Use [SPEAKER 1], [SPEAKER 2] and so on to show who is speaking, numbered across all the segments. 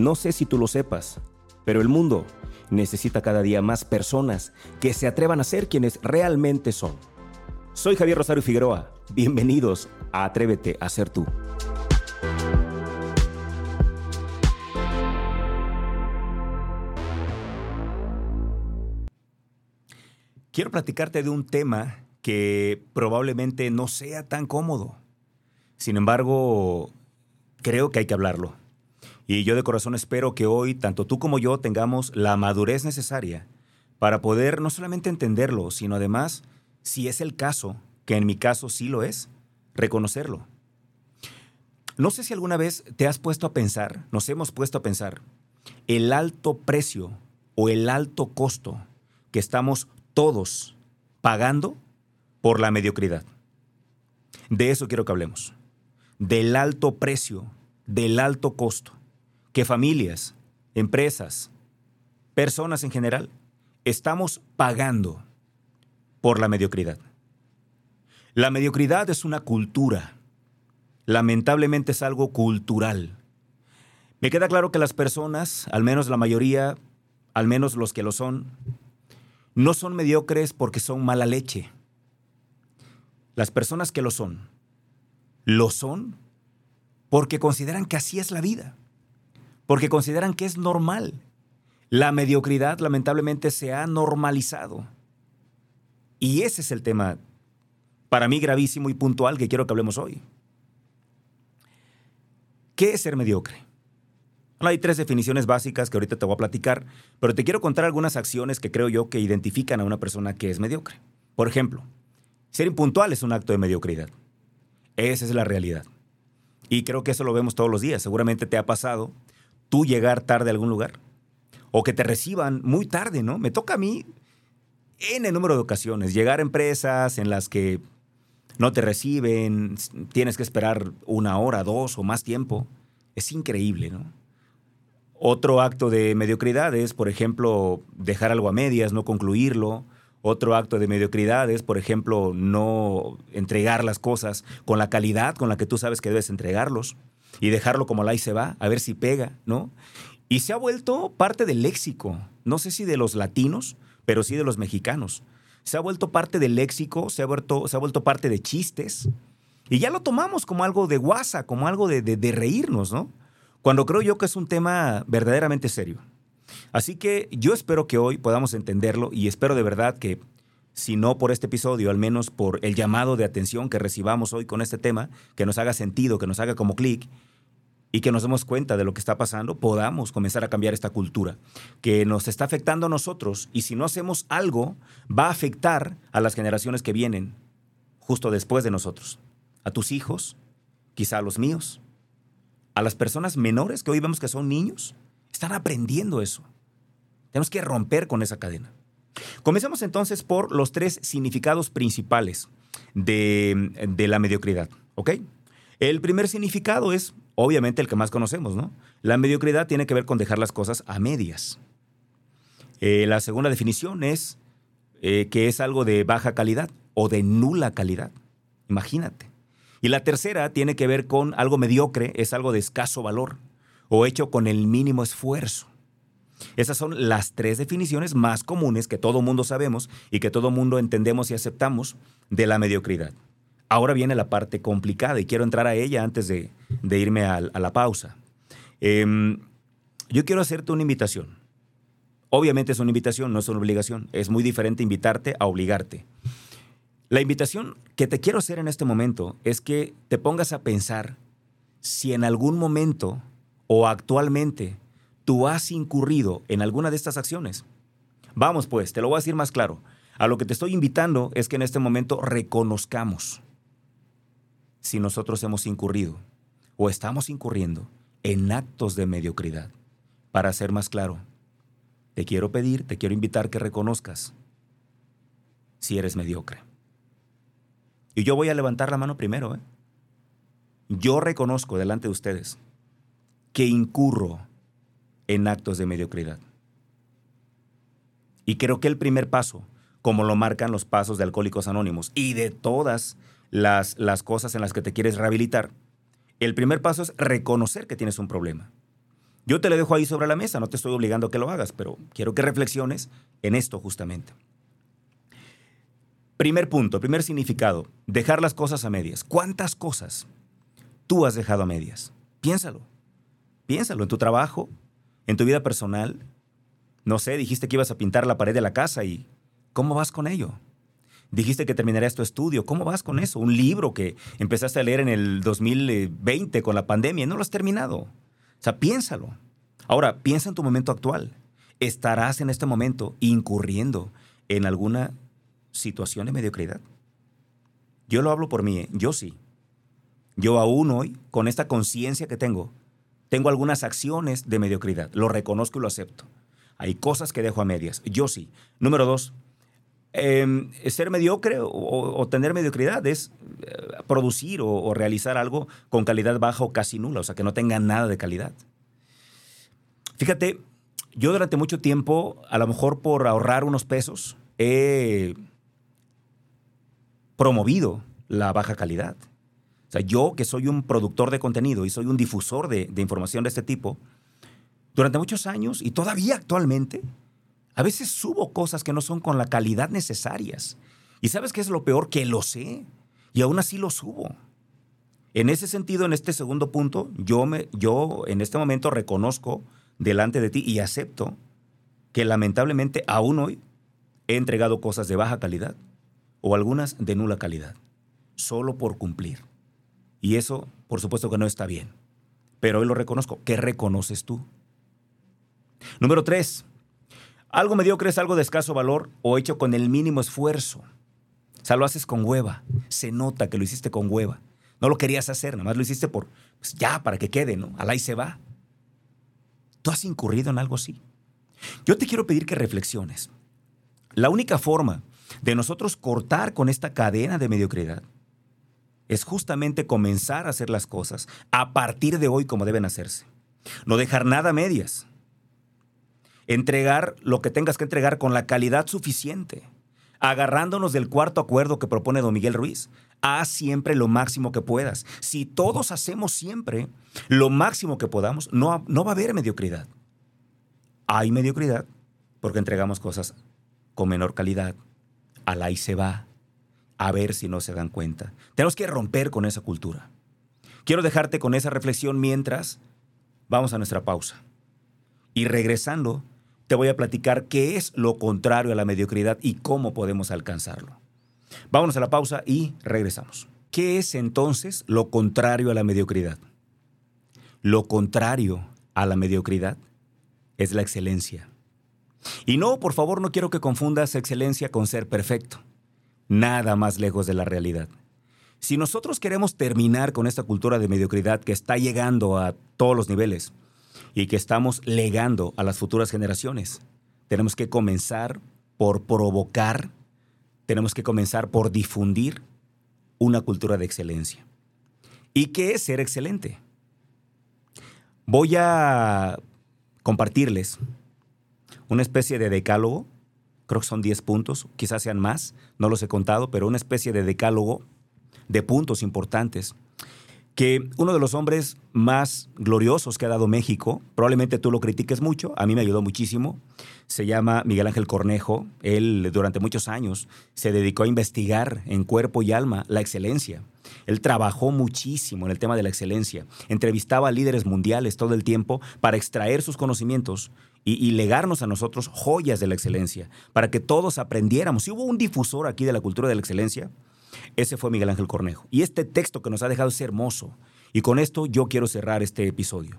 [SPEAKER 1] No sé si tú lo sepas, pero el mundo necesita cada día más personas que se atrevan a ser quienes realmente son. Soy Javier Rosario Figueroa. Bienvenidos a Atrévete a ser tú. Quiero platicarte de un tema que probablemente no sea tan cómodo. Sin embargo, creo que hay que hablarlo. Y yo de corazón espero que hoy, tanto tú como yo, tengamos la madurez necesaria para poder no solamente entenderlo, sino además, si es el caso, que en mi caso sí lo es, reconocerlo. No sé si alguna vez te has puesto a pensar, nos hemos puesto a pensar, el alto precio o el alto costo que estamos todos pagando por la mediocridad. De eso quiero que hablemos. Del alto precio, del alto costo que familias, empresas, personas en general, estamos pagando por la mediocridad. La mediocridad es una cultura. Lamentablemente es algo cultural. Me queda claro que las personas, al menos la mayoría, al menos los que lo son, no son mediocres porque son mala leche. Las personas que lo son, lo son porque consideran que así es la vida porque consideran que es normal. La mediocridad lamentablemente se ha normalizado. Y ese es el tema, para mí gravísimo y puntual, que quiero que hablemos hoy. ¿Qué es ser mediocre? Hay tres definiciones básicas que ahorita te voy a platicar, pero te quiero contar algunas acciones que creo yo que identifican a una persona que es mediocre. Por ejemplo, ser impuntual es un acto de mediocridad. Esa es la realidad. Y creo que eso lo vemos todos los días. Seguramente te ha pasado tú llegar tarde a algún lugar o que te reciban muy tarde, ¿no? Me toca a mí en el número de ocasiones llegar a empresas en las que no te reciben, tienes que esperar una hora, dos o más tiempo. Es increíble, ¿no? Otro acto de mediocridad es, por ejemplo, dejar algo a medias, no concluirlo. Otro acto de mediocridad es, por ejemplo, no entregar las cosas con la calidad con la que tú sabes que debes entregarlos y dejarlo como la y se va, a ver si pega, ¿no? Y se ha vuelto parte del léxico, no sé si de los latinos, pero sí de los mexicanos. Se ha vuelto parte del léxico, se ha vuelto, se ha vuelto parte de chistes. Y ya lo tomamos como algo de guasa, como algo de, de reírnos, ¿no? Cuando creo yo que es un tema verdaderamente serio. Así que yo espero que hoy podamos entenderlo y espero de verdad que, si no por este episodio, al menos por el llamado de atención que recibamos hoy con este tema, que nos haga sentido, que nos haga como clic y que nos demos cuenta de lo que está pasando, podamos comenzar a cambiar esta cultura que nos está afectando a nosotros y si no hacemos algo, va a afectar a las generaciones que vienen justo después de nosotros, a tus hijos, quizá a los míos, a las personas menores que hoy vemos que son niños, están aprendiendo eso. Tenemos que romper con esa cadena. Comencemos entonces por los tres significados principales de, la mediocridad, ¿ok? El primer significado es obviamente el que más conocemos, ¿no? La mediocridad tiene que ver con dejar las cosas a medias. Eh, la segunda definición es eh, que es algo de baja calidad o de nula calidad. Imagínate. Y la tercera tiene que ver con algo mediocre, es algo de escaso valor o hecho con el mínimo esfuerzo. Esas son las tres definiciones más comunes que todo mundo sabemos y que todo mundo entendemos y aceptamos de la mediocridad. Ahora viene la parte complicada y quiero entrar a ella antes de, irme a, la pausa. Em, yo quiero hacerte una invitación. Obviamente es una invitación, no es una obligación. Es muy diferente invitarte a obligarte. La invitación que te quiero hacer en este momento es que te pongas a pensar si en algún momento o actualmente tú has incurrido en alguna de estas acciones. Vamos pues, te lo voy a decir más claro. A lo que te estoy invitando es que en este momento reconozcamos si nosotros hemos incurrido o estamos incurriendo en actos de mediocridad. Para ser más claro, te quiero pedir, te quiero invitar que reconozcas si eres mediocre. Y yo voy a levantar la mano primero. ¿eh? Yo reconozco delante de ustedes que incurro en actos de mediocridad. Y creo que el primer paso, como lo marcan los pasos de Alcohólicos Anónimos y de todas las, cosas en las que te quieres rehabilitar, el primer paso es reconocer que tienes un problema. Yo te lo dejo ahí sobre la mesa, no te estoy obligando a que lo hagas, pero quiero que reflexiones en esto justamente. Primer punto, primer significado, dejar las cosas a medias. ¿Cuántas cosas tú has dejado a medias? Piénsalo. Piénsalo en tu trabajo, en tu vida personal. No sé, dijiste que ibas a pintar la pared de la casa y ¿cómo vas con ello? Dijiste que terminarías tu estudio. ¿Cómo vas con eso? Un libro que empezaste a leer en el 2020 con la pandemia y no lo has terminado. O sea, piénsalo. Ahora, piensa en tu momento actual. ¿Estarás en este momento incurriendo en alguna situación de mediocridad? Yo lo hablo por mí, ¿eh? yo sí. Yo aún hoy, con esta conciencia que tengo, tengo algunas acciones de mediocridad. Lo reconozco y lo acepto. Hay cosas que dejo a medias. Yo sí. Número dos, Em, ser mediocre o, tener mediocridad es eh, producir o, realizar algo con calidad baja o casi nula, o sea, que no tenga nada de calidad. Fíjate, yo durante mucho tiempo, a lo mejor por ahorrar unos pesos, he promovido la baja calidad. O sea, yo que soy un productor de contenido y soy un difusor de información de este tipo, durante muchos años y todavía actualmente, a veces subo cosas que no son con la calidad necesarias. ¿Y sabes qué es lo peor? Que lo sé. Y aún así lo subo. En ese sentido, en este segundo punto, yo, me, yo en este momento reconozco delante de ti y acepto que lamentablemente aún hoy he entregado cosas de baja calidad o algunas de nula calidad, solo por cumplir. Y eso, por supuesto que no está bien. Pero hoy lo reconozco. ¿Qué reconoces tú? Número tres, algo mediocre es algo de escaso valor o hecho con el mínimo esfuerzo. O sea, lo haces con hueva. Se nota que lo hiciste con hueva. No lo querías hacer, nada más lo hiciste por, pues ya, para que quede, ¿no? Alá y se va. ¿Tú has incurrido en algo así? Yo te quiero pedir que reflexiones. La única forma de nosotros cortar con esta cadena de mediocridad es justamente comenzar a hacer las cosas a partir de hoy como deben hacerse. No dejar nada a medias entregar lo que tengas que entregar con la calidad suficiente, agarrándonos del cuarto acuerdo que propone don Miguel Ruiz. Haz siempre lo máximo que puedas. Si todos hacemos siempre lo máximo que podamos, no, no va a haber mediocridad. Hay mediocridad porque entregamos cosas con menor calidad. Al ahí se va. A ver si no se dan cuenta. Tenemos que romper con esa cultura. Quiero dejarte con esa reflexión mientras vamos a nuestra pausa. Y regresando, te voy a platicar qué es lo contrario a la mediocridad y cómo podemos alcanzarlo. Vámonos a la pausa y regresamos. ¿Qué es entonces lo contrario a la mediocridad? Lo contrario a la mediocridad es la excelencia. Y no, por favor, no quiero que confundas excelencia con ser perfecto. Nada más lejos de la realidad. Si nosotros queremos terminar con esta cultura de mediocridad que está llegando a todos los niveles, y que estamos legando a las futuras generaciones. Tenemos que comenzar por provocar, tenemos que comenzar por difundir una cultura de excelencia. ¿Y qué es ser excelente? Voy a compartirles una especie de decálogo, creo que son 10 puntos, quizás sean más, no los he contado, pero una especie de decálogo de puntos importantes que uno de los hombres más gloriosos que ha dado México, probablemente tú lo critiques mucho, a mí me ayudó muchísimo, se llama Miguel Ángel Cornejo, él durante muchos años se dedicó a investigar en cuerpo y alma la excelencia. Él trabajó muchísimo en el tema de la excelencia, entrevistaba a líderes mundiales todo el tiempo para extraer sus conocimientos y, legarnos a nosotros joyas de la excelencia, para que todos aprendiéramos. Si hubo un difusor aquí de la cultura de la excelencia, ese fue Miguel Ángel Cornejo. Y este texto que nos ha dejado es hermoso. Y con esto yo quiero cerrar este episodio.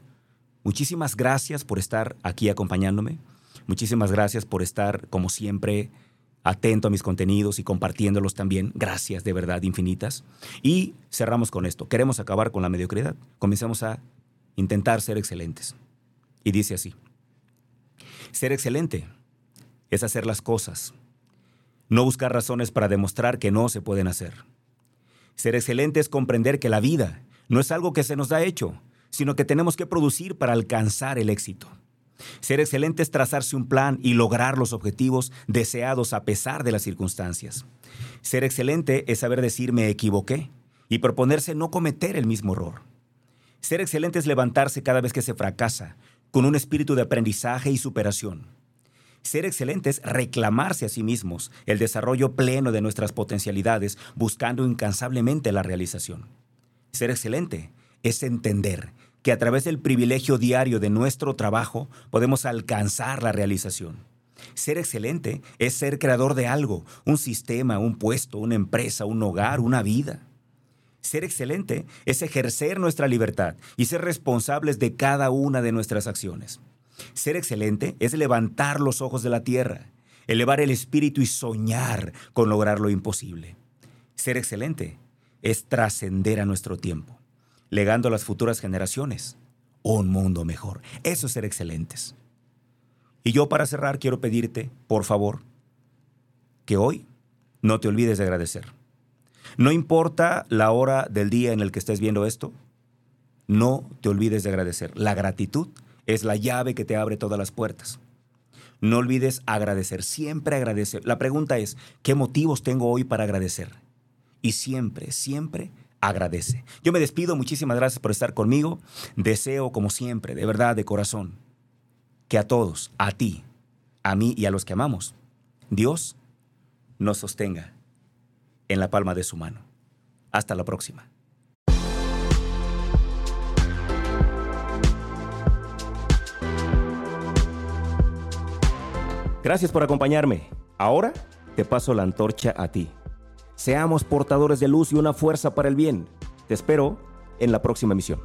[SPEAKER 1] Muchísimas gracias por estar aquí acompañándome. Muchísimas gracias por estar, como siempre, atento a mis contenidos y compartiéndolos también. Gracias de verdad infinitas. Y cerramos con esto. Queremos acabar con la mediocridad. Comencemos a intentar ser excelentes. Y dice así. Ser excelente es hacer las cosas no buscar razones para demostrar que no se pueden hacer. Ser excelente es comprender que la vida no es algo que se nos da hecho, sino que tenemos que producir para alcanzar el éxito. Ser excelente es trazarse un plan y lograr los objetivos deseados a pesar de las circunstancias. Ser excelente es saber decir me equivoqué y proponerse no cometer el mismo error. Ser excelente es levantarse cada vez que se fracasa, con un espíritu de aprendizaje y superación. Ser excelente es reclamarse a sí mismos el desarrollo pleno de nuestras potencialidades, buscando incansablemente la realización. Ser excelente es entender que a través del privilegio diario de nuestro trabajo podemos alcanzar la realización. Ser excelente es ser creador de algo, un sistema, un puesto, una empresa, un hogar, una vida. Ser excelente es ejercer nuestra libertad y ser responsables de cada una de nuestras acciones. Ser excelente es levantar los ojos de la tierra, elevar el espíritu y soñar con lograr lo imposible. Ser excelente es trascender a nuestro tiempo, legando a las futuras generaciones un mundo mejor. Eso es ser excelentes. Y yo para cerrar quiero pedirte, por favor, que hoy no te olvides de agradecer. No importa la hora del día en el que estés viendo esto, no te olvides de agradecer. La gratitud es la llave que te abre todas las puertas. No olvides agradecer, siempre agradecer. La pregunta es, ¿qué motivos tengo hoy para agradecer? Y siempre, siempre agradece. Yo me despido, muchísimas gracias por estar conmigo. Deseo, como siempre, de verdad, de corazón, que a todos, a ti, a mí y a los que amamos, Dios nos sostenga en la palma de su mano. Hasta la próxima. Gracias por acompañarme. Ahora te paso la antorcha a ti. Seamos portadores de luz y una fuerza para el bien. Te espero en la próxima emisión.